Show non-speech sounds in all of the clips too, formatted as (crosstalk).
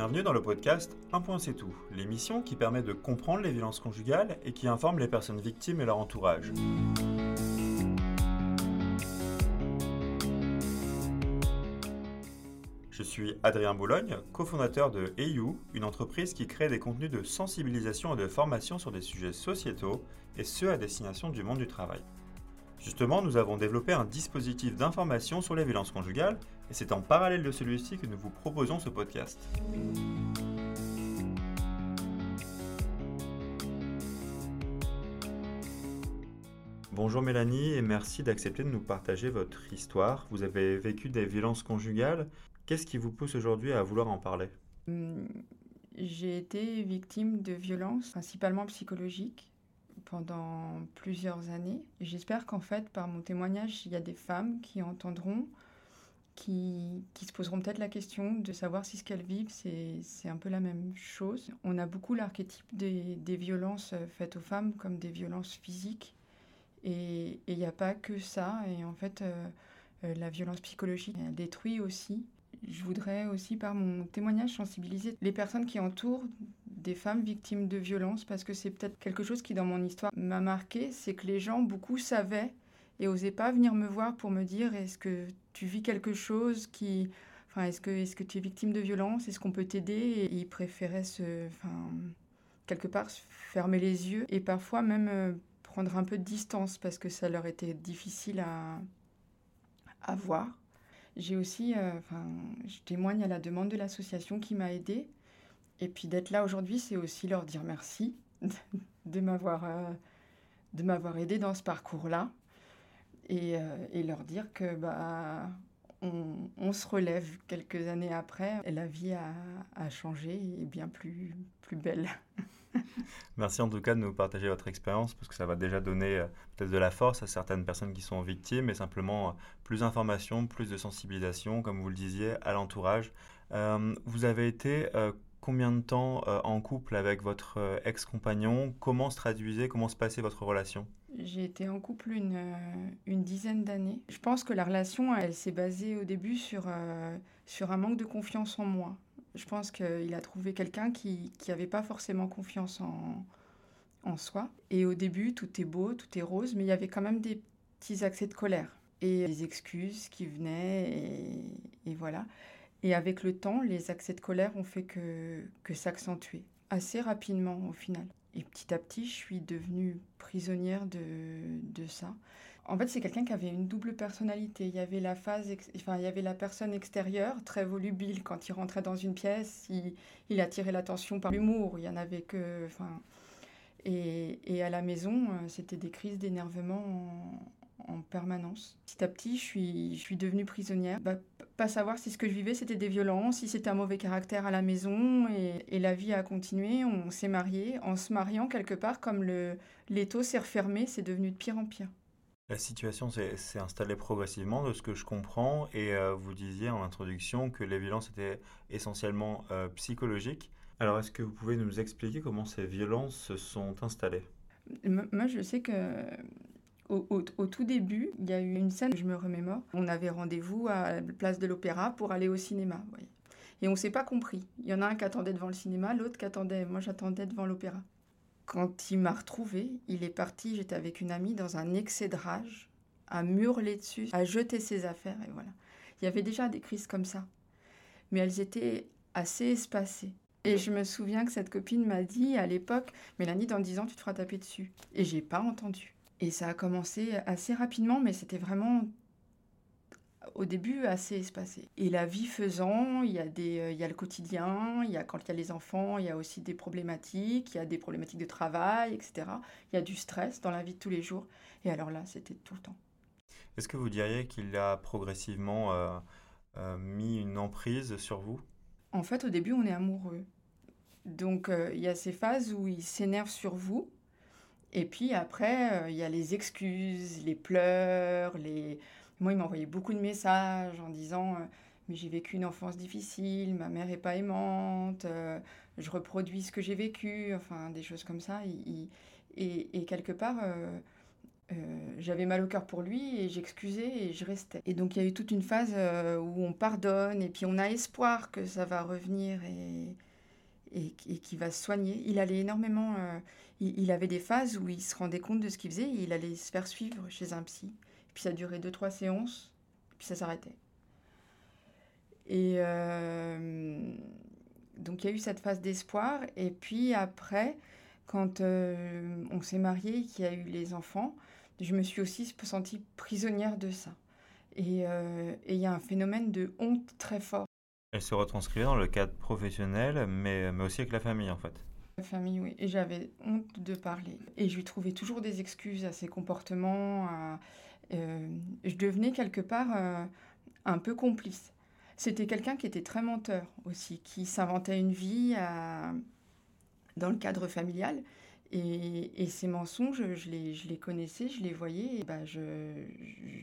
Bienvenue dans le podcast Un point c'est tout, l'émission qui permet de comprendre les violences conjugales et qui informe les personnes victimes et leur entourage. Je suis Adrien Boulogne, cofondateur de EU, une entreprise qui crée des contenus de sensibilisation et de formation sur des sujets sociétaux, et ce à destination du monde du travail. Justement, nous avons développé un dispositif d'information sur les violences conjugales, et c'est en parallèle de celui-ci que nous vous proposons ce podcast. Bonjour Mélanie et merci d'accepter de nous partager votre histoire. Vous avez vécu des violences conjugales. Qu'est-ce qui vous pousse aujourd'hui à vouloir en parler? Hum, J'ai été victime de violences, principalement psychologiques, pendant plusieurs années. J'espère qu'en fait, par mon témoignage, il y a des femmes qui entendront, qui, qui se poseront peut-être la question de savoir si ce qu'elles vivent, c'est un peu la même chose. On a beaucoup l'archétype des, des, violences faites aux femmes comme des violences physiques. Et il n'y a pas que ça. Et en fait, euh, euh, la violence psychologique elle détruit aussi je voudrais aussi par mon témoignage sensibiliser les personnes qui entourent des femmes victimes de violences parce que c'est peut-être quelque chose qui dans mon histoire m'a marqué, c'est que les gens beaucoup savaient et osaient pas venir me voir pour me dire est-ce que tu vis quelque chose qui enfin est-ce que est-ce que tu es victime de violence, est-ce qu'on peut t'aider? Et ils préféraient se enfin quelque part fermer les yeux et parfois même euh, prendre un peu de distance parce que ça leur était difficile à à voir. J'ai aussi, euh, enfin, je témoigne à la demande de l'association qui m'a aidée. Et puis d'être là aujourd'hui, c'est aussi leur dire merci (laughs) de m'avoir euh, de m'avoir aidé dans ce parcours-là et, euh, et, leur dire que bah on, se relève quelques années après et la vie a, changé et bien plus plus belle. (laughs) (laughs) Merci en tout cas de nous partager votre expérience parce que ça va déjà donner euh, peut-être de la force à certaines personnes qui sont victimes et simplement euh, plus d'informations, plus de sensibilisation, comme vous le disiez, à l'entourage. Euh, vous avez été combien de temps en couple avec votre ex-compagnon? Comment se traduisait, comment se passait votre relation? J'ai été en couple une, une dizaine d'années. Je pense que la relation, elle s'est basée au début sur, sur un manque de confiance en moi. Je pense qu'il a trouvé quelqu'un qui n'avait pas forcément confiance en, en soi. Et au début, tout est beau, tout est rose, mais il y avait quand même des petits accès de colère et des excuses qui venaient, et, et voilà. Et avec le temps, les accès de colère ont fait que, que s'accentuer assez rapidement au final. Et petit à petit, je suis devenue prisonnière de, de ça. En fait, c'est quelqu'un qui avait une double personnalité. Il y avait la phase, enfin, il y avait la personne extérieure, très volubile. Quand il rentrait dans une pièce, il, il attirait l'attention par l'humour. Il y en avait que, enfin, et, à la maison, euh, c'était des crises d'énervement en, en, permanence. Petit à petit, je suis, devenue prisonnière. Bah, pas savoir si ce que je vivais, c'était des violences, si c'était un mauvais caractère à la maison. Et, la vie a continué. On s'est marié. En se mariant quelque part, comme le l'étau s'est refermé, c'est devenu de pire en pire. La situation s'est installée progressivement, de ce que je comprends, et euh, vous disiez en introduction que les violences étaient essentiellement euh, psychologiques. Alors, est-ce que vous pouvez nous expliquer comment ces violences se sont installées? Moi, je sais que au, tout début, il y a eu une scène, je me remémore, on avait rendez-vous à la place de l'Opéra pour aller au cinéma. Et on ne s'est pas compris. Il y en a un qui attendait devant le cinéma, l'autre qui attendait, moi j'attendais devant l'Opéra. Quand il m'a retrouvée, il est parti, j'étais avec une amie, dans un excès de rage, à hurler dessus, à jeter ses affaires, et voilà. Il y avait déjà des crises comme ça, mais elles étaient assez espacées. Et je me souviens que cette copine m'a dit à l'époque, Mélanie, dans 10 ans, tu te feras taper dessus. Et j'ai pas entendu. Et ça a commencé assez rapidement, mais c'était vraiment au début assez espacé. Et la vie faisant, il y, a des, euh, il y a le quotidien, il y a quand il y a les enfants, il y a aussi des problématiques, il y a des problématiques de travail, etc. Il y a du stress dans la vie de tous les jours. Et alors là, c'était tout le temps. Est-ce que vous diriez qu'il a progressivement euh, euh, mis une emprise sur vous? En fait, au début, on est amoureux. Donc, euh, il y a ces phases où il s'énerve sur vous. Et puis après, il y a les excuses, les pleurs, les moi, il m'envoyait beaucoup de messages en disant euh, Mais j'ai vécu une enfance difficile, ma mère est pas aimante, euh, je reproduis ce que j'ai vécu, enfin, des choses comme ça. Et, et, quelque part, euh, j'avais mal au cœur pour lui et j'excusais et je restais. Et donc il y a eu toute une phase où on pardonne et puis on a espoir que ça va revenir et, et, qui va se soigner. Il allait énormément. il, avait des phases où il se rendait compte de ce qu'il faisait et il allait se faire suivre chez un psy. Puis ça durait deux, trois séances, et puis ça s'arrêtait. Et donc il y a eu cette phase d'espoir. Et puis après, quand euh, on s'est marié, qu'il y a eu les enfants, je me suis aussi sentie prisonnière de ça. Euh, et il y a un phénomène de honte très fort. Elle se retranscrivait dans le cadre professionnel, mais, mais aussi avec la famille en fait. La famille, oui. Et j'avais honte de parler. Et je lui trouvais toujours des excuses à ses comportements. Euh, je devenais quelque part un peu complice. C'était quelqu'un qui était très menteur aussi, qui s'inventait une vie dans le cadre familial. Et, ces mensonges, je les, connaissais, je les voyais, et bah je,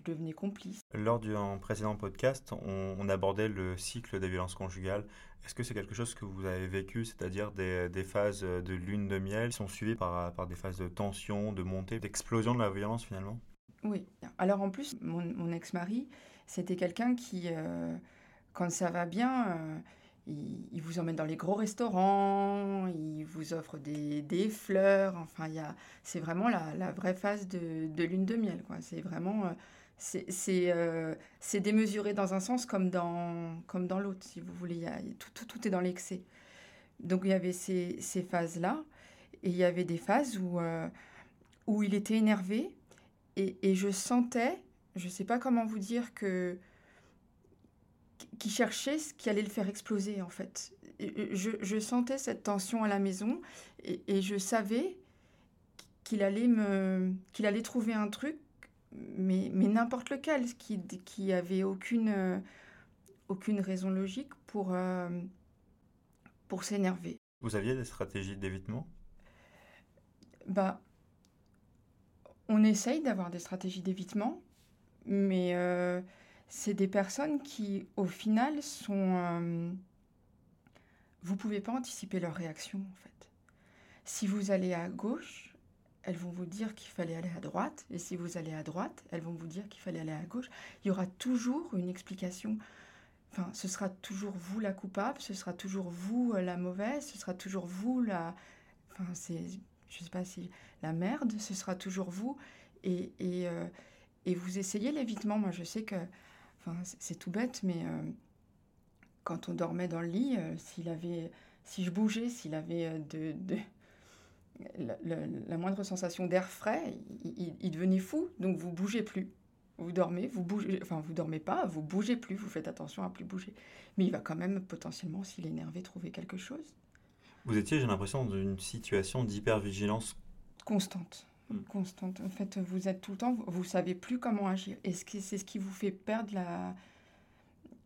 devenais complice. Lors du précédent podcast, on, abordait le cycle des violences conjugales. Est-ce que c'est quelque chose que vous avez vécu, c'est-à-dire des, phases de lune de miel qui sont suivies par des phases de tension, de montée, d'explosion de la violence finalement? Oui. Alors en plus, mon, ex-mari, c'était quelqu'un qui... Euh, quand ça va bien, euh, il, vous emmène dans les gros restaurants, il vous offre des, fleurs. Enfin, c'est vraiment la, vraie phase de, lune de miel. C'est vraiment. Euh, c'est démesuré dans un sens comme dans, l'autre, si vous voulez. tout, est dans l'excès. Donc il y avait ces, ces phases-là, et il y avait des phases où, où il était énervé, et, et je sentais, je ne sais pas comment vous dire, que qui cherchait ce qui allait le faire exploser en fait. Je, je sentais cette tension à la maison et, et je savais qu'il allait me qu'il allait trouver un truc mais, mais n'importe lequel qui qui avait aucune aucune raison logique pour euh, pour s'énerver. Vous aviez des stratégies d'évitement? Bah on essaye d'avoir des stratégies d'évitement mais euh, c'est des personnes qui, au final, sont... Euh, vous pouvez pas anticiper leur réaction, en fait. Si vous allez à gauche, elles vont vous dire qu'il fallait aller à droite, et si vous allez à droite, elles vont vous dire qu'il fallait aller à gauche. Il y aura toujours une explication. Enfin, ce sera toujours vous la coupable, ce sera toujours vous euh, la mauvaise, ce sera toujours vous la... Enfin, c'est... Je sais pas si... La merde, ce sera toujours vous. Et, et, euh, et vous essayez l'évitement. Moi, je sais que c'est tout bête, mais euh, quand on dormait dans le lit, euh, s'il avait, si je bougeais, s'il avait de, de la, moindre sensation d'air frais, il, devenait fou. Donc vous bougez plus. Vous dormez, vous bougez, enfin vous dormez pas, vous bougez plus, vous faites attention à plus bouger. Mais il va quand même potentiellement, s'il est énervé, trouver quelque chose. Vous étiez, j'ai l'impression, dans une situation d'hypervigilance constante. Mm. constante. En fait, vous êtes tout le temps, vous savez plus comment agir. Et c'est ce qui vous fait perdre la,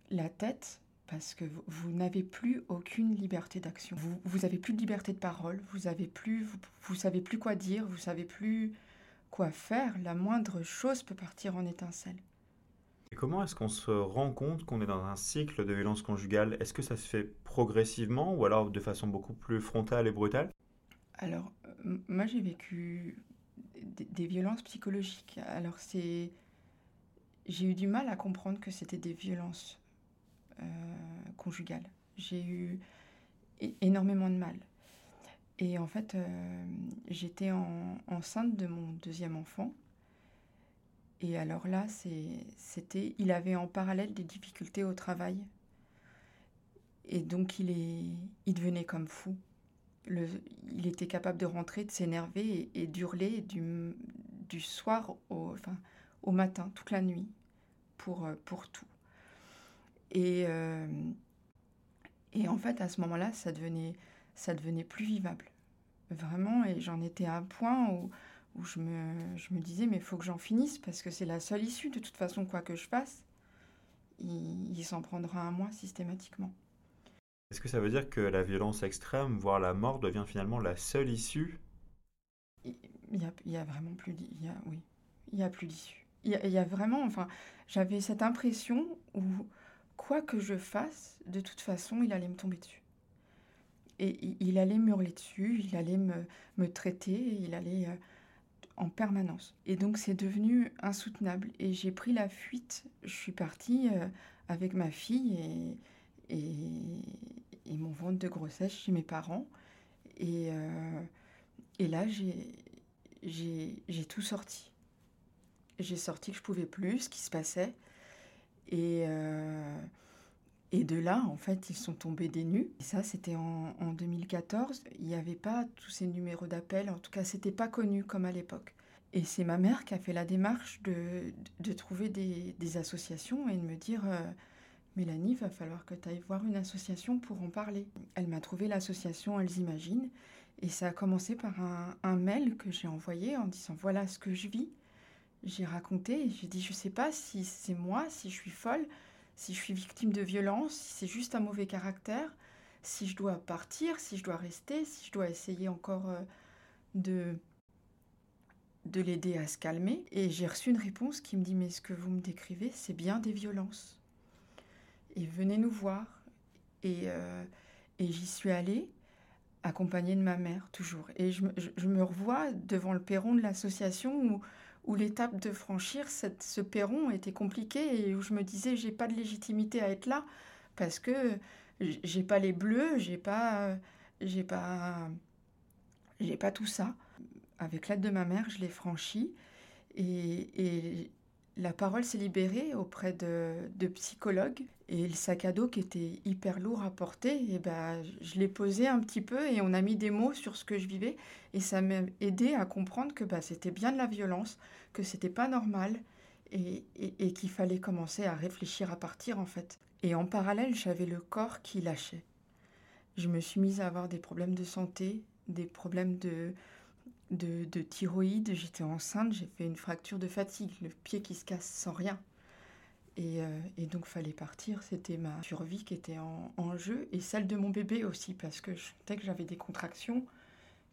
la tête? Parce que vous, n'avez plus aucune liberté d'action. Vous, vous avez plus de liberté de parole, vous avez plus, vous, vous, savez plus quoi dire, vous savez plus quoi faire. La moindre chose peut partir en étincelle. Et comment est-ce qu'on se rend compte qu'on est dans un cycle de violence conjugale? Est-ce que ça se fait progressivement ou alors de façon beaucoup plus frontale et brutale? Alors, euh, moi j'ai vécu des, violences psychologiques. Alors c'est, j'ai eu du mal à comprendre que c'était des violences euh, conjugales. J'ai eu énormément de mal. Et en fait, euh, j'étais enceinte de mon deuxième enfant. Et alors là, c'était, il avait en parallèle des difficultés au travail. Et donc, il, est, il devenait comme fou il était capable de rentrer, de s'énerver et, d'hurler du, du, soir au, enfin, au matin, toute la nuit, pour, euh, pour tout. Et, euh, et en fait, à ce moment-là, ça devenait, ça devenait plus vivable. Vraiment, et j'en étais à un point où, où je, me, je me disais, mais il faut que j'en finisse, parce que c'est la seule issue, de toute façon, quoi que je fasse, il, il s'en prendra à moi systématiquement. Est-ce que ça veut dire que la violence extrême, voire la mort, devient finalement la seule issue? Il y a, y a vraiment plus d'issue. Oui, il y a plus d'issue. Il, il y, a vraiment, enfin, j'avais cette impression où quoi que je fasse, de toute façon, il allait me tomber dessus. Et il, allait me hurler dessus, il allait me, me traiter, il allait... Euh, en permanence. Et donc c'est devenu insoutenable. Et j'ai pris la fuite. Je suis partie euh, avec ma fille et, et, mon ventre de grossesse chez mes parents. Et, euh, et là, j'ai tout sorti. J'ai sorti que je pouvais plus, ce qui se passait. Et, euh, et de là, en fait, ils sont tombés des nues. Et ça, c'était en, en, 2014. Il n'y avait pas tous ces numéros d'appel. En tout cas, c'était pas connu comme à l'époque. Et c'est ma mère qui a fait la démarche de, de trouver des, associations et de me dire euh, Mélanie, il va falloir que tu ailles voir une association pour en parler. Elle m'a trouvé l'association Elles Imaginent. Et ça a commencé par un, mail que j'ai envoyé en disant Voilà ce que je vis. J'ai raconté et j'ai dit Je sais pas si c'est moi, si je suis folle si je suis victime de violence, si c'est juste un mauvais caractère, si je dois partir, si je dois rester, si je dois essayer encore euh, de, de l'aider à se calmer. Et j'ai reçu une réponse qui me dit, mais ce que vous me décrivez, c'est bien des violences. Et venez nous voir. Et, euh, et j'y suis allée, accompagnée de ma mère, toujours. Et je, je me revois devant le perron de l'association où où l'étape de franchir ce perron était compliquée et où je me disais j'ai pas de légitimité à être là parce que j'ai pas les bleus, j'ai pas j'ai pas j'ai pas tout ça. Avec l'aide de ma mère, je l'ai franchi et, et la parole s'est libérée auprès de, de, psychologues et le sac à dos qui était hyper lourd à porter, et ben, je l'ai posé un petit peu et on a mis des mots sur ce que je vivais et ça m'a aidé à comprendre que bah, c'était bien de la violence, que c'était pas normal et, et, et qu'il fallait commencer à réfléchir à partir en fait. Et en parallèle, j'avais le corps qui lâchait. Je me suis mise à avoir des problèmes de santé, des problèmes de, de, de thyroïde, j'étais enceinte, j'ai fait une fracture de fatigue, le pied qui se casse sans rien. Et, euh, et donc fallait partir, c'était ma survie qui était en, en, jeu et celle de mon bébé aussi parce que je sentais que j'avais des contractions,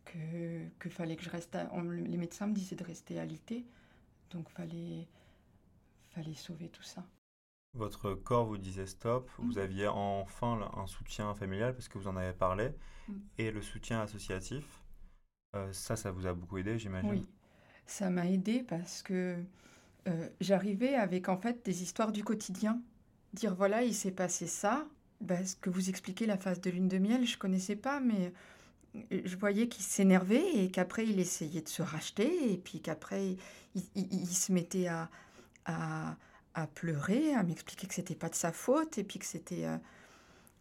que, que fallait que je reste, à, on, les médecins me disaient de rester alité, donc fallait, fallait sauver tout ça. Votre corps vous disait stop, mmh. vous aviez enfin un soutien familial parce que vous en avez parlé, mmh. et le soutien associatif. Euh, ça, ça vous a beaucoup aidé, j'imagine? Oui, ça m'a aidé parce que euh, j'arrivais avec en fait des histoires du quotidien. Dire voilà, il s'est passé ça. Ben, ce que vous expliquez, la phase de lune de miel, je connaissais pas, mais euh, je voyais qu'il s'énervait et qu'après il essayait de se racheter et puis qu'après il, se mettait à, à, à pleurer, à m'expliquer que c'était pas de sa faute et puis que c'était.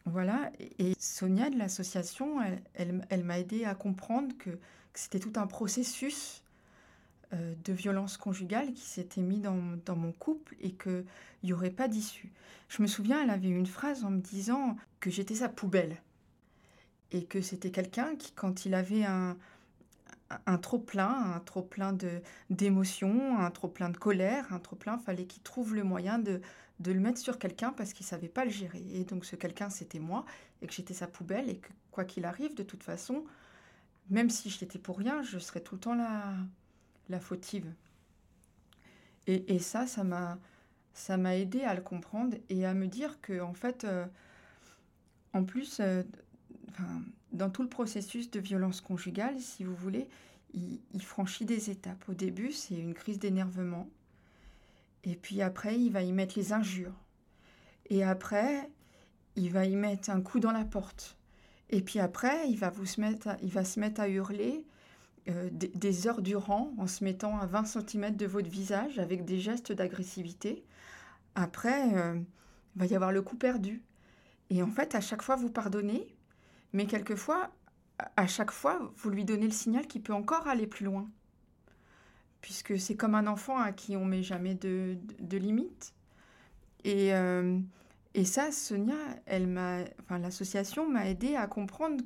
Voilà. Et Sonia de l'association, elle, elle, m'a aidé à comprendre que c'était tout un processus euh, de violence conjugale qui s'était mis dans, dans, mon couple et qu'il n'y aurait pas d'issue. Je me souviens, elle avait une phrase en me disant que j'étais sa poubelle et que c'était quelqu'un qui, quand il avait un, un trop-plein, un trop-plein d'émotions, un trop-plein de colère, un trop-plein, fallait qu'il trouve le moyen de, de le mettre sur quelqu'un parce qu'il savait pas le gérer. Et donc ce quelqu'un, c'était moi, et que j'étais sa poubelle, et que quoi qu'il arrive, de toute façon, même si j'étais pour rien, je serais tout le temps la, la fautive. Et, et ça, ça m'a, ça m'a aidé à le comprendre et à me dire que, en fait, euh, en plus, euh, dans tout le processus de violence conjugale, si vous voulez, il, il franchit des étapes. Au début, c'est une crise d'énervement. Et puis après, il va y mettre les injures. Et après, il va y mettre un coup dans la porte. Et puis après, il va, vous se, mettre à, il va se mettre à hurler euh, des, heures durant en se mettant à 20 cm de votre visage avec des gestes d'agressivité. Après, euh, il va y avoir le coup perdu. Et en fait, à chaque fois, vous pardonnez, mais quelquefois, à chaque fois, vous lui donnez le signal qu'il peut encore aller plus loin. Puisque c'est comme un enfant à qui on met jamais de, de, limites. Et, euh, et ça, Sonia, elle m'a, enfin, l'association m'a aidé à comprendre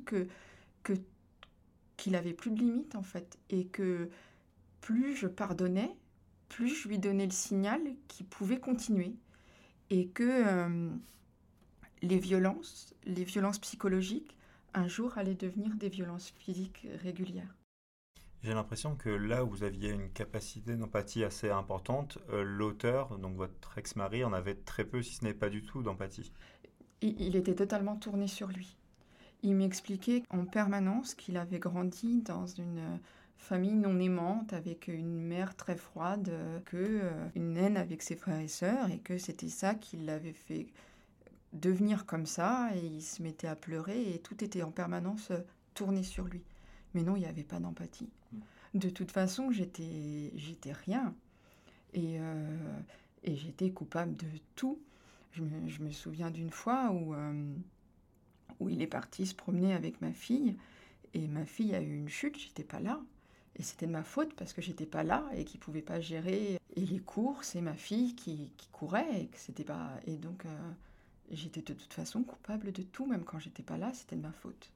qu'il avait plus de limites en fait, et que plus je pardonnais, plus je lui donnais le signal qu'il pouvait continuer, et que euh, les violences, les violences psychologiques, un jour allaient devenir des violences physiques régulières. J'ai l'impression que là où vous aviez une capacité d'empathie assez importante, euh, l'auteur, donc votre ex-mari, en avait très peu, si ce n'est pas du tout, d'empathie. Il, était totalement tourné sur lui. Il m'expliquait en permanence qu'il avait grandi dans une famille non aimante avec une mère très froide, que une haine avec ses frères et sœurs et que c'était ça qui l'avait fait devenir comme ça et il se mettait à pleurer et tout était en permanence tourné sur lui. Mais non, il n'y avait pas d'empathie. Mm. De toute façon, j'étais j'étais rien et, et j'étais coupable de tout. Je me, je me souviens d'une fois où où il est parti se promener avec ma fille. Et ma fille a eu une chute, j'étais pas là. Et c'était de ma faute parce que j'étais pas là et qu'il pouvait pas gérer et les courses et ma fille qui, qui courait et que c'était pas et donc euh, j'étais de toute façon coupable de tout même quand j'étais pas là, c'était de ma faute.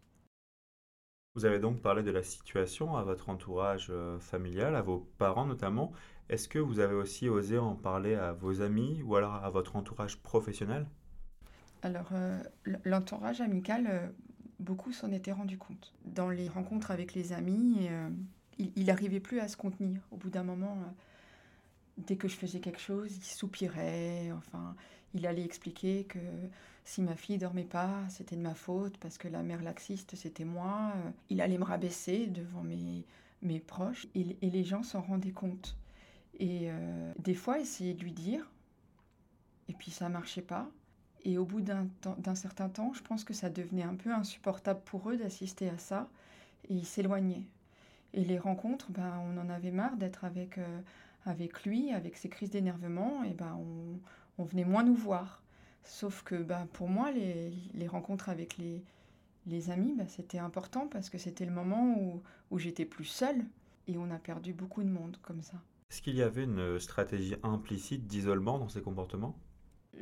Vous avez donc parlé de la situation à votre entourage euh, familial, à vos parents notamment. Est-ce que vous avez aussi osé en parler à vos amis ou alors à votre entourage professionnel? Alors, euh, l'entourage amical, euh, beaucoup s'en étaient rendu compte. Dans les rencontres avec les amis, il n'arrivait plus à se contenir. Au bout d'un moment, dès que je faisais quelque chose, il soupirait. Enfin, il allait expliquer que si ma fille dormait pas, c'était de ma faute parce que la mère laxiste, c'était moi. Il allait me rabaisser devant mes, mes proches et, les gens s'en rendaient compte. Et des fois, essayer de lui dire, et puis ça marchait pas. Et au bout d'un certain temps, je pense que ça devenait un peu insupportable pour eux d'assister à ça. Et ils s'éloignaient. Et les rencontres, ben, on en avait marre d'être avec, euh, avec lui, avec ses crises d'énervement. Et ben, on, venait moins nous voir. Sauf que ben, pour moi, les, les rencontres avec les, les amis, ben, c'était important parce que c'était le moment où, où j'étais plus seule. Et on a perdu beaucoup de monde comme ça. Est-ce qu'il y avait une stratégie implicite d'isolement dans ces comportements?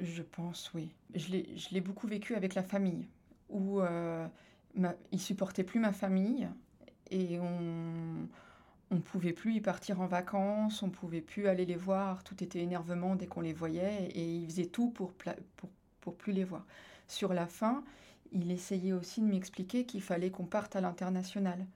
Je pense, oui. Je l'ai beaucoup vécu avec la famille, où euh, ma, il supportait plus ma famille et on on pouvait plus y partir en vacances, on pouvait plus aller les voir, tout était énervement dès qu'on les voyait et il faisait tout pour, pour, pour plus les voir. Sur la fin, il essayait aussi de m'expliquer qu'il fallait qu'on parte à l'international.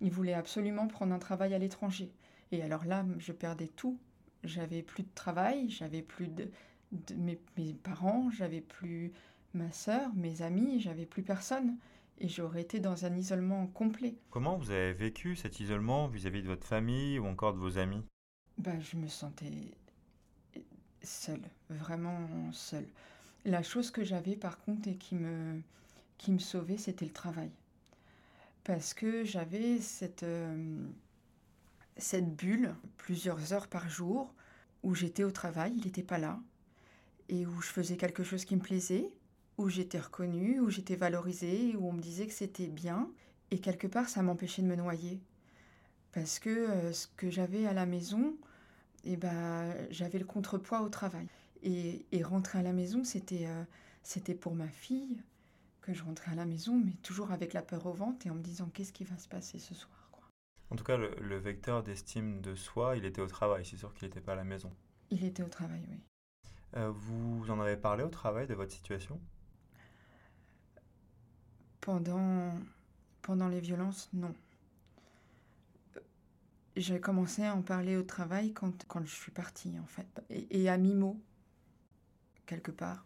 Il voulait absolument prendre un travail à l'étranger. Et alors là, je perdais tout. J'avais plus de travail, j'avais plus de, de mes, parents, j'avais plus ma sœur, mes amis, j'avais plus personne. Et j'aurais été dans un isolement complet. Comment vous avez vécu cet isolement vis-à-vis de votre famille ou encore de vos amis? Bah, Je me sentais seule, vraiment seule. La chose que j'avais par contre et qui me, qui me sauvait, c'était le travail. Parce que j'avais cette, euh, cette bulle, plusieurs heures par jour, où j'étais au travail, il n'était pas là et où je faisais quelque chose qui me plaisait, où j'étais reconnue, où j'étais valorisée, où on me disait que c'était bien. Et quelque part, ça m'empêchait de me noyer. Parce que euh, ce que j'avais à la maison, eh ben, j'avais le contrepoids au travail. Et, et rentrer à la maison, c'était euh, c'était pour ma fille que je rentrais à la maison, mais toujours avec la peur au ventre et en me disant qu'est-ce qui va se passer ce soir. Quoi. En tout cas, le, le vecteur d'estime de soi, il était au travail. C'est sûr qu'il n'était pas à la maison. Il était au travail, oui. Euh, vous en avez parlé au travail de votre situation? Pendant, pendant les violences, non. J'ai commencé à en parler au travail quand, quand je suis partie, en fait. Et, à mi-mot, quelque part.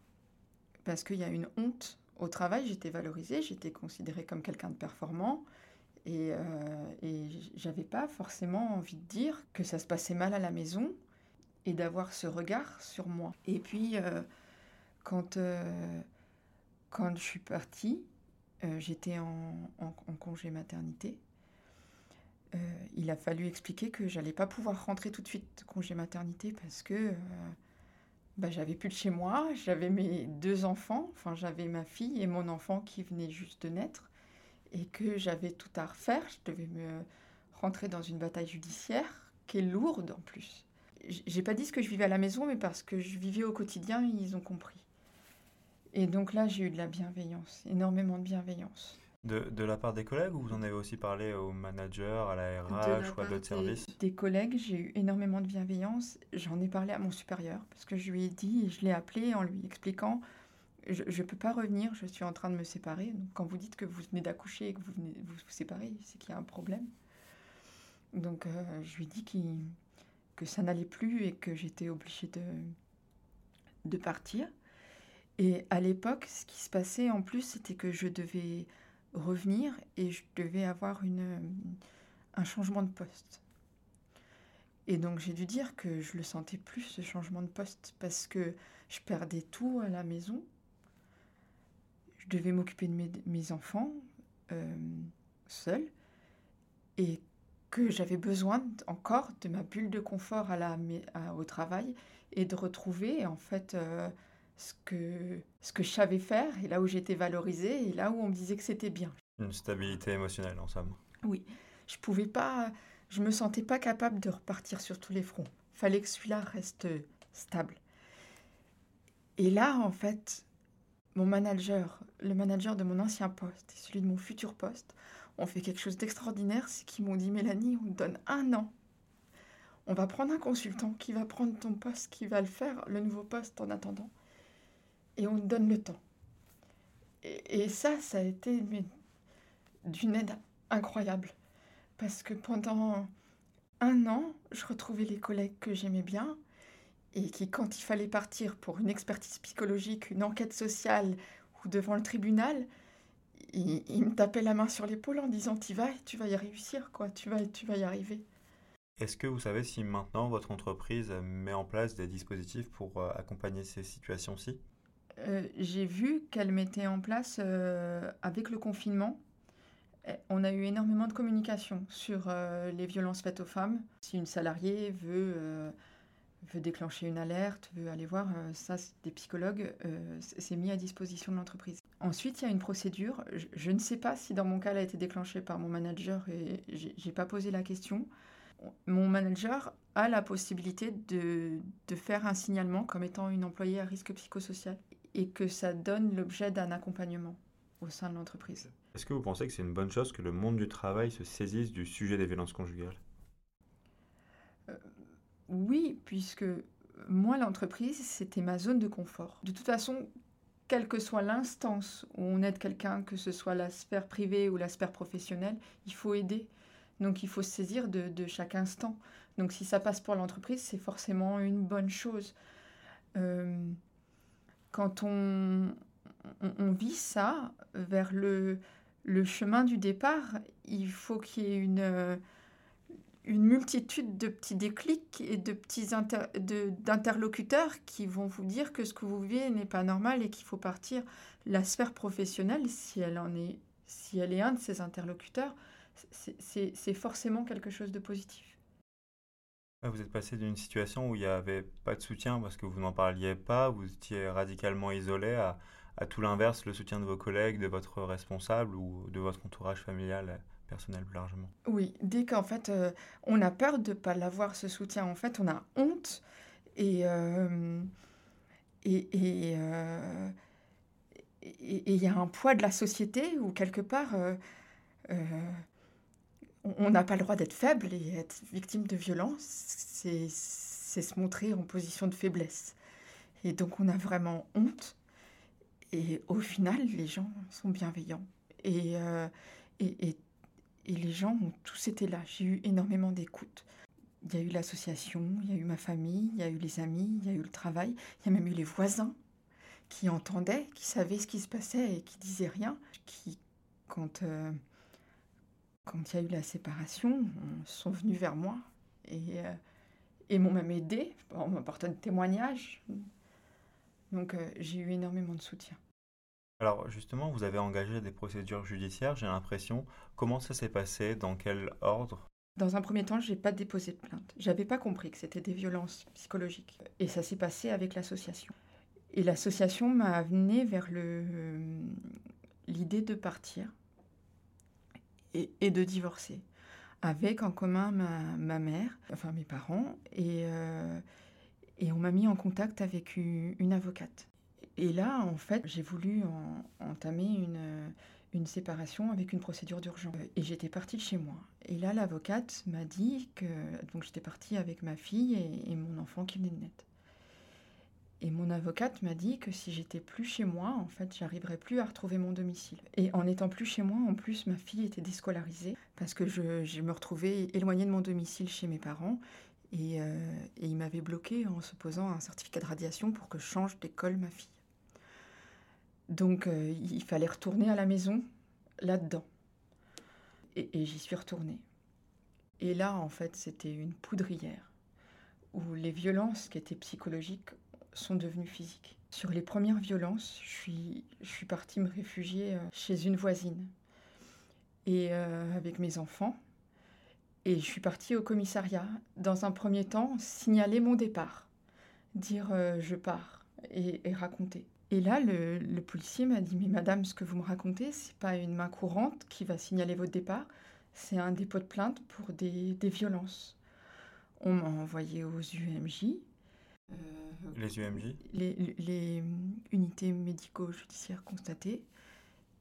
Parce qu'il y a une honte. Au travail, j'étais valorisée, j'étais considérée comme quelqu'un de performant. Et, euh, et j'avais pas forcément envie de dire que ça se passait mal à la maison et d'avoir ce regard sur moi. Et puis, euh, quand, euh, quand je suis partie, euh, j'étais en, congé maternité. il a fallu expliquer que j'allais pas pouvoir rentrer tout de suite congé maternité parce que bah, j'avais plus de chez moi, j'avais mes deux enfants, enfin j'avais ma fille et mon enfant qui venait juste de naître et que j'avais tout à refaire. Je devais me rentrer dans une bataille judiciaire qui est lourde en plus j'ai pas dit ce que je vivais à la maison, mais parce que je vivais au quotidien, ils ont compris. Et donc là, j'ai eu de la bienveillance, énormément de bienveillance. De, de, la part des collègues ou vous en avez aussi parlé au manager, à la RH ou à d'autres services? Des collègues, j'ai eu énormément de bienveillance. J'en ai parlé à mon supérieur parce que je lui ai dit je l'ai appelé en lui expliquant je ne peux pas revenir, je suis en train de me séparer. Donc, quand vous dites que vous venez d'accoucher et que vous venez vous, vous séparer, c'est qu'il y a un problème. Donc, euh, je lui ai dit que ça n'allait plus et que j'étais obligée de, de partir. Et à l'époque, ce qui se passait en plus, c'était que je devais revenir et je devais avoir une, un changement de poste. Et donc j'ai dû dire que je le sentais plus, ce changement de poste, parce que je perdais tout à la maison. Je devais m'occuper de mes, enfants euh. Et que j'avais besoin encore de ma bulle de confort au travail et de retrouver en fait euh, ce, que, ce que je savais faire et là où j'étais valorisée et là où on me disait que c'était bien. Une stabilité émotionnelle en somme. Oui, je pouvais pas, je me sentais pas capable de repartir sur tous les fronts. Fallait que celui-là reste stable. Et là, en fait, mon manager, le manager de mon ancien poste et celui de mon futur poste, ont fait quelque chose d'extraordinaire, c'est qu'ils m'ont dit Mélanie, on te donne un an. On va prendre un consultant qui va prendre ton poste, qui va le faire, le nouveau poste en attendant. Et on donne le temps. Et, ça, ça a été d'une aide incroyable. Parce que pendant un an, je retrouvais les collègues que j'aimais bien et qui, quand il fallait partir pour une expertise psychologique, une enquête sociale ou devant le tribunal, ils, me tapaient la main sur l'épaule en disant Tu vas, tu vas y réussir, quoi, tu vas, tu vas y arriver. Est-ce que vous savez si maintenant votre entreprise met en place des dispositifs pour euh, accompagner ces situations-ci? Euh, J'ai vu qu'elle mettait en place euh, avec le confinement eh, on a eu énormément de communication sur euh, les violences faites aux femmes. Si une salariée veut, veut déclencher une alerte, veut aller voir, ça, des psychologues, c'est mis à disposition de l'entreprise. Ensuite, il y a une procédure. Je, ne sais pas si dans mon cas, elle a été déclenchée par mon manager et j'ai pas posé la question. Mon manager a la possibilité de, de faire un signalement comme étant une employée à risque psychosocial et que ça donne l'objet d'un accompagnement au sein de l'entreprise. Est-ce que vous pensez que c'est une bonne chose que le monde du travail se saisisse du sujet des violences conjugales? Euh, Oui, puisque moi, l'entreprise, c'était ma zone de confort. De toute façon, quelle que soit l'instance où on aide quelqu'un, que ce soit la sphère privée ou la sphère professionnelle, il faut aider. Donc il faut se saisir de, chaque instant. Donc si ça passe pour l'entreprise, c'est forcément une bonne chose. Euh, quand on, vit ça vers le, chemin du départ, il faut qu'il y ait une, euh, multitude de petits déclics et de petits d'interlocuteurs qui vont vous dire que ce que vous vivez n'est pas normal et qu'il faut partir. La sphère professionnelle, si elle en est, si elle est un de ces interlocuteurs, c'est forcément quelque chose de positif. Vous êtes passé d'une situation où il n'y avait pas de soutien parce que vous n'en parliez pas, vous étiez radicalement isolé à, tout l'inverse, le soutien de vos collègues, de votre responsable ou de votre entourage familial euh, personnel plus largement. Oui, dès qu'en fait euh, on a peur de ne pas l'avoir ce soutien, en fait on a honte et euh, et il y a un poids de la société où quelque part on n'a pas le droit d'être faible et être victime de violence, c'est se montrer en position de faiblesse. Et donc on a vraiment honte et au final, les gens sont bienveillants. Euh, et, et, et, les gens ont tous été là. J'ai eu énormément d'écoute. Il y a eu l'association, il y a eu ma famille, il y a eu les amis, il y a eu le travail, il y a même eu les voisins qui entendaient, qui savaient ce qui se passait et qui disaient rien. Qui, quand, euh, quand il y a eu la séparation, sont venus vers moi et, euh, et m'ont même aidé en m'apportant des témoignages. Donc j'ai eu énormément de soutien. Alors justement, vous avez engagé des procédures judiciaires, j'ai l'impression. Comment ça s'est passé? Dans quel ordre? Dans un premier temps, je n'ai pas déposé de plainte. J'avais pas compris que c'était des violences psychologiques. Et ça s'est passé avec l'association. Et l'association m'a amené vers le, l'idée de partir et, de divorcer, avec en commun ma, mère, enfin mes parents, et, euh, et on m'a mis en contact avec une avocate. Et là, en fait, j'ai voulu entamer une, une séparation avec une procédure d'urgence. Et j'étais partie de chez moi. Et là, l'avocate m'a dit que. Donc, j'étais partie avec ma fille et, mon enfant qui venait de naître. Et mon avocate m'a dit que si j'étais plus chez moi, en fait, j'arriverais plus à retrouver mon domicile. Et en étant plus chez moi, en plus, ma fille était déscolarisée parce que je, me retrouvais éloignée de mon domicile chez mes parents. Et, euh, et il m'avait bloqué en se posant un certificat de radiation pour que je change d'école ma fille. Donc euh, il fallait retourner à la maison là-dedans. Et, j'y suis retournée. Et là, en fait, c'était une poudrière où les violences qui étaient psychologiques sont devenues physiques. Sur les premières violences, je suis, partie me réfugier euh, chez une voisine et euh, avec mes enfants. Et je suis partie au commissariat. Dans un premier temps, signaler mon départ, dire euh, je pars et, raconter. Et là, le, policier m'a dit Mais madame, ce que vous me racontez, c'est pas une main courante qui va signaler votre départ, c'est un dépôt de plainte pour des, des violences. On m'a envoyé aux UMJ. Euh, Les UMJ les, les unités médico-judiciaires constatées.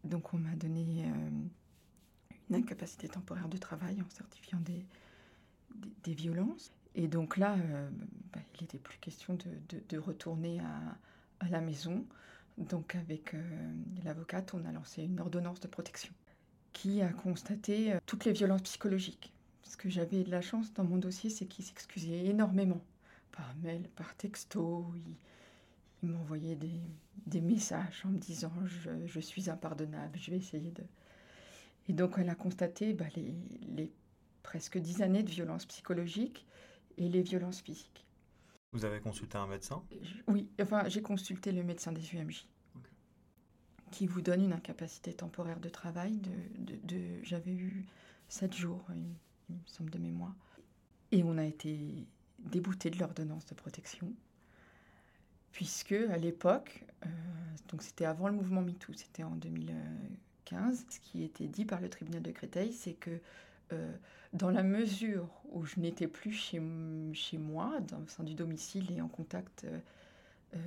Donc on m'a donné euh, une incapacité temporaire de travail en certifiant des, des, des violences. Et donc là, euh, bah, il n'était plus question de, de, de retourner à, à, la maison. Donc avec euh, l'avocate, on a lancé une ordonnance de protection qui a constaté euh, toutes les violences psychologiques. Ce que j'avais de la chance dans mon dossier, c'est qu'il s'excusait énormément par mail, par texto. Il, il m'envoyait des, des, messages en me disant je, je, suis impardonnable, je vais essayer de. Et donc elle a constaté bah, les, les, presque dix années de violences psychologiques et les violences physiques. Vous avez consulté un médecin? Oui, enfin j'ai consulté le médecin des UMJ okay. qui vous donne une incapacité temporaire de travail. De, de, de J'avais eu sept jours, il, il me semble de mémoire. Et on a été débouté de l'ordonnance de protection puisque à l'époque, euh, donc c'était avant le mouvement MeToo, c'était en 2015, ce qui était dit par le tribunal de Créteil, c'est que euh, dans la mesure où je n'étais plus chez, chez moi, dans le sein du domicile et en contact euh,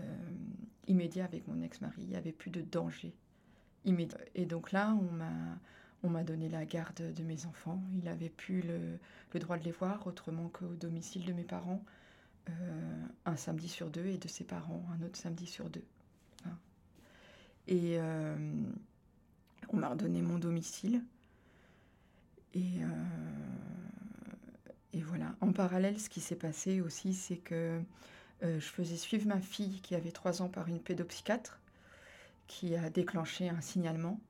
immédiat avec mon ex-mari, il n'y avait plus de danger immédiat. Et donc là, on m'a on m'a donné la garde de mes enfants. Il n'avait plus le, droit de les voir autrement qu'au domicile de mes parents. Euh, un samedi sur deux et de ses parents un autre samedi sur deux. Hein. Et euh, on m'a redonné mon domicile. Et, euh, et, voilà. En parallèle, ce qui s'est passé aussi, c'est que je faisais suivre ma fille qui avait trois ans par une pédopsychiatre qui a déclenché un signalement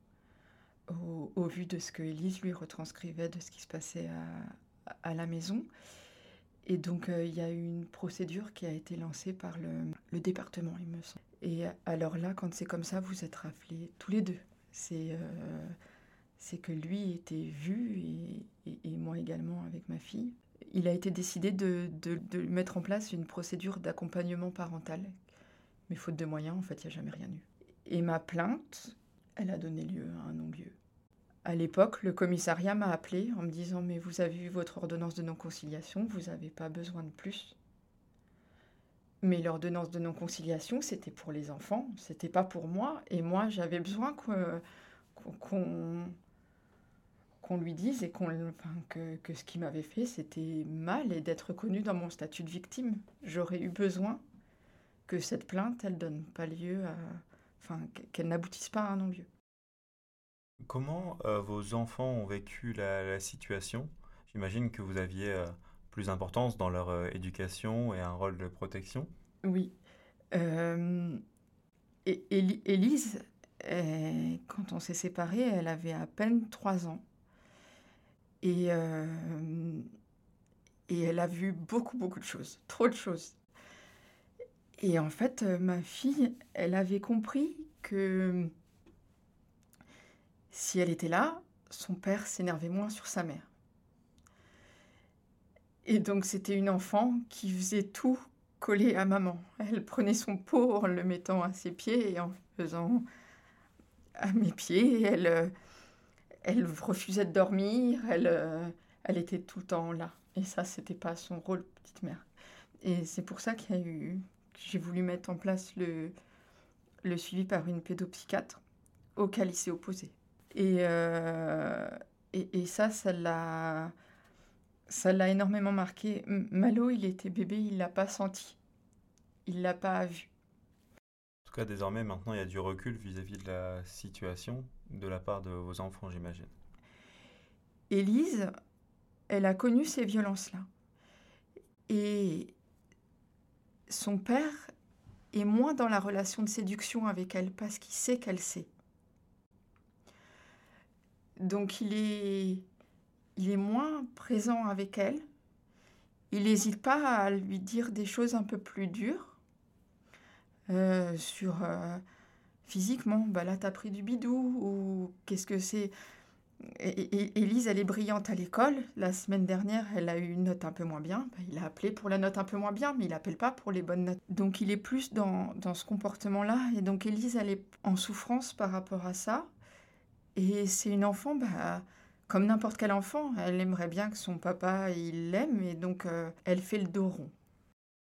au, vu de ce que Élise lui retranscrivait de ce qui se passait à, la maison. Et donc, euh, il y a eu une procédure qui a été lancée par le, département, il me semble. Et alors là, quand c'est comme ça, vous êtes raflés tous les deux. C'est euh, que lui était vu et, moi également avec ma fille. Il a été décidé de, de, de mettre en place une procédure d'accompagnement parental. Mais faute de moyens, en fait, il n'y a jamais rien eu. Et ma plainte, elle a donné lieu à un non-lieu. À l'époque, le commissariat m'a appelé en me disant Mais vous avez eu votre ordonnance de non-conciliation, vous n'avez pas besoin de plus. Mais l'ordonnance de non-conciliation, c'était pour les enfants, c'était pas pour moi. Et moi, j'avais besoin qu'on qu qu lui dise et qu'on enfin, que, que, ce qu'il m'avait fait, c'était mal et d'être reconnu dans mon statut de victime. J'aurais eu besoin que cette plainte, elle donne pas lieu à. Enfin, qu'elle n'aboutisse pas à un non-lieu. Comment euh, vos enfants ont vécu la, situation? J'imagine que vous aviez euh, plus d'importance dans leur euh, éducation et un rôle de protection. Oui. Et, Élise, quand on s'est séparés, elle avait à peine trois ans. Et, et elle a vu beaucoup, beaucoup de choses, trop de choses. Et en fait, ma fille, elle avait compris que si elle était là, son père s'énervait moins sur sa mère. Et donc c'était une enfant qui faisait tout coller à maman. Elle prenait son pot en le mettant à ses pieds et en faisant à mes pieds. Elle, elle refusait de dormir. Elle, elle était tout le temps là. Et ça, c'était pas son rôle, petite mère. Et c'est pour ça qu'il y a eu, j'ai voulu mettre en place le, le suivi par une pédopsychiatre auquel il s'est opposé. Et, euh, et, et, ça, ça l'a, ça l'a énormément marqué. Malo, il était bébé, il l'a pas senti, il l'a pas vu. En tout cas, désormais, maintenant, il y a du recul vis-à-vis -vis de la situation de la part de vos enfants, j'imagine. Élise, elle a connu ces violences-là. Et son père est moins dans la relation de séduction avec elle parce qu'il sait qu'elle sait. Donc il est, il est moins présent avec elle. Il n'hésite pas à lui dire des choses un peu plus dures euh, sur euh, physiquement. Bah là, t'as pris du bidou ou qu'est-ce que c'est? Élise, elle est brillante à l'école. La semaine dernière, elle a eu une note un peu moins bien. Bah, il a appelé pour la note un peu moins bien, mais il appelle pas pour les bonnes notes. Donc il est plus dans, dans ce comportement-là. Et donc Élise, elle est en souffrance par rapport à ça. Et c'est une enfant, bah, comme n'importe quel enfant, elle aimerait bien que son papa il l'aime, et donc euh, elle fait le dos rond.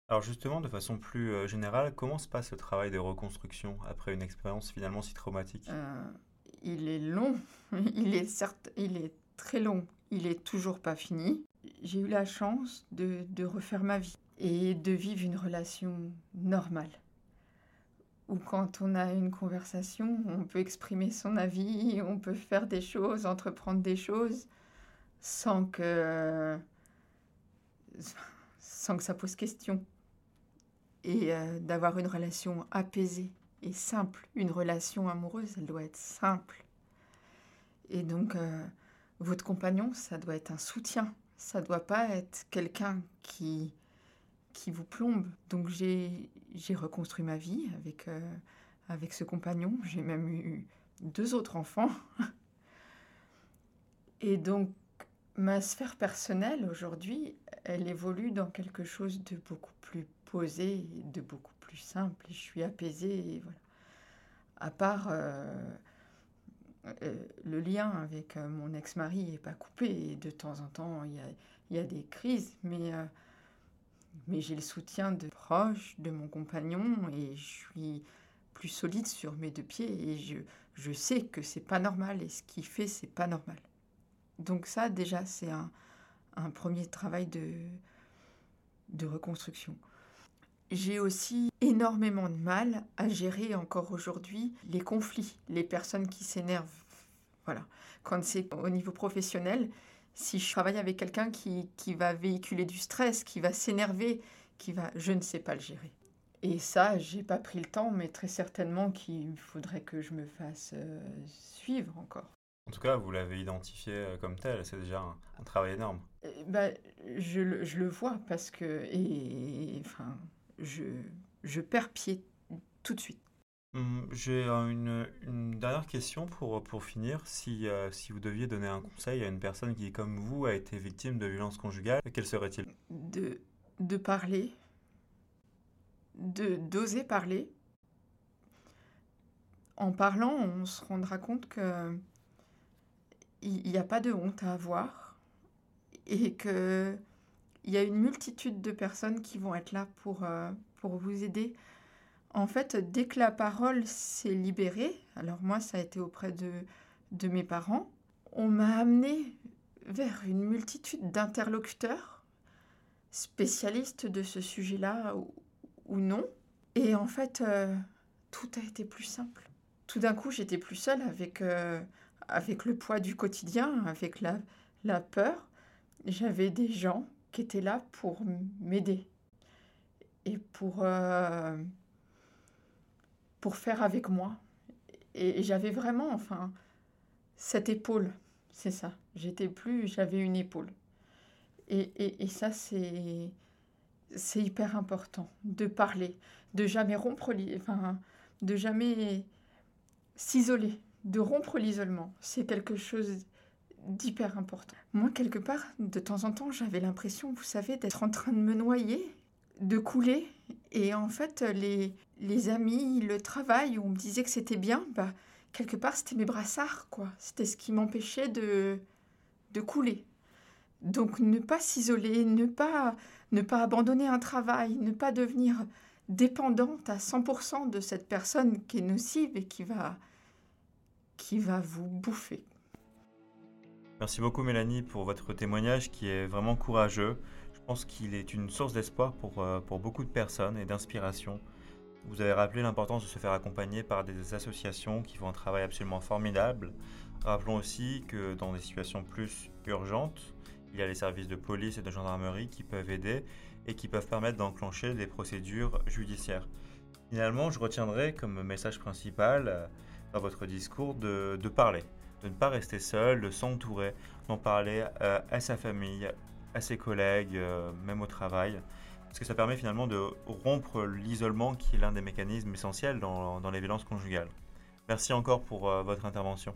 Alors justement, de façon plus euh, générale, comment se passe le travail de reconstruction après une expérience finalement si traumatique? Euh, Il est long, (laughs) il est certes, il est très long, il est toujours pas fini. J'ai eu la chance de, de refaire ma vie et de vivre une relation normale où quand on a une conversation, on peut exprimer son avis, on peut faire des choses, entreprendre des choses sans que, sans que ça pose question. Et euh, d'avoir une relation apaisée et simple. Une relation amoureuse, elle doit être simple. Et donc, euh, votre compagnon, ça doit être un soutien. Ça doit pas être quelqu'un qui qui vous plombe. Donc j'ai reconstruit ma vie avec, euh, avec ce compagnon. J'ai même eu deux autres enfants. (laughs) Et donc ma sphère personnelle aujourd'hui, elle évolue dans quelque chose de beaucoup plus posé, de beaucoup plus simple. Je suis apaisée. À part euh, euh, le lien avec mon ex-mari n'est pas coupé de temps en temps il y a, y a, des crises, mais mais j'ai le soutien de proches, de mon compagnon, et je suis plus solide sur mes deux pieds, et je, je sais que c'est pas normal, et ce qu'il fait, c'est pas normal. Donc ça, déjà, c'est un, un premier travail de, de reconstruction. J'ai aussi énormément de mal à gérer encore aujourd'hui les conflits, les personnes qui s'énervent. Voilà. Quand c'est au niveau professionnel, si je travaille avec quelqu'un qui, qui va véhiculer du stress, qui va s'énerver, qui va... Je ne sais pas le gérer. Et ça, j'ai pas pris le temps, mais très certainement qu'il faudrait que je me fasse euh, suivre encore. En tout cas, vous l'avez identifié euh, comme tel, c'est déjà un, travail énorme. Euh, bah, je, je, le vois parce que, et, enfin, je, je perds pied tout de suite. Hum, j'ai une, dernière question pour, pour finir. Si, euh, si vous deviez donner un conseil à une personne qui, comme vous, a été victime de violences conjugales, quel serait-il? De, de parler, de d'oser parler. En parlant, on se rendra compte que il n'y a pas de honte à avoir et que il y a une multitude de personnes qui vont être là pour, euh, pour vous aider en fait, dès que la parole s'est libérée, alors moi ça a été auprès de, mes parents, on m'a amené vers une multitude d'interlocuteurs, spécialistes de ce sujet-là ou, non. Et en fait, euh, tout a été plus simple. Tout d'un coup, j'étais plus seule avec, euh, avec le poids du quotidien, avec la, la peur. J'avais des gens qui étaient là pour m'aider et pour... Euh, pour faire avec moi. Et, j'avais vraiment, enfin, cette épaule, c'est ça. J'étais plus, j'avais une épaule. Et, et, et ça, c'est, c'est hyper important de parler, de jamais rompre, enfin, de jamais s'isoler, de rompre l'isolement. C'est quelque chose d'hyper important. Moi, quelque part, de temps en temps, j'avais l'impression, vous savez, d'être en train de me noyer, de couler. Et en fait, les, les amis, le travail, où on me disait que c'était bien, bah, quelque part, c'était mes brassards, quoi. C'était ce qui m'empêchait de, de couler. Donc, ne pas s'isoler, ne pas, ne pas abandonner un travail, ne pas devenir dépendante à 100% de cette personne qui est nocive et qui va, qui va vous bouffer. Merci beaucoup Mélanie pour votre témoignage qui est vraiment courageux. Pense qu'il est une source d'espoir pour, euh, pour beaucoup de personnes et d'inspiration. Vous avez rappelé l'importance de se faire accompagner par des associations qui font un travail absolument formidable. Rappelons aussi que dans des situations plus urgentes, il y a les services de police et de gendarmerie qui peuvent aider et qui peuvent permettre d'enclencher des procédures judiciaires. Finalement, je retiendrai comme message principal euh, dans votre discours de, parler. de ne pas rester seul, de s'entourer, d'en parler euh, à sa famille, à ses collègues, euh, même au travail. Parce que ça permet finalement de rompre l'isolement qui est l'un des mécanismes essentiels dans, dans les violences conjugales. Merci encore pour votre intervention.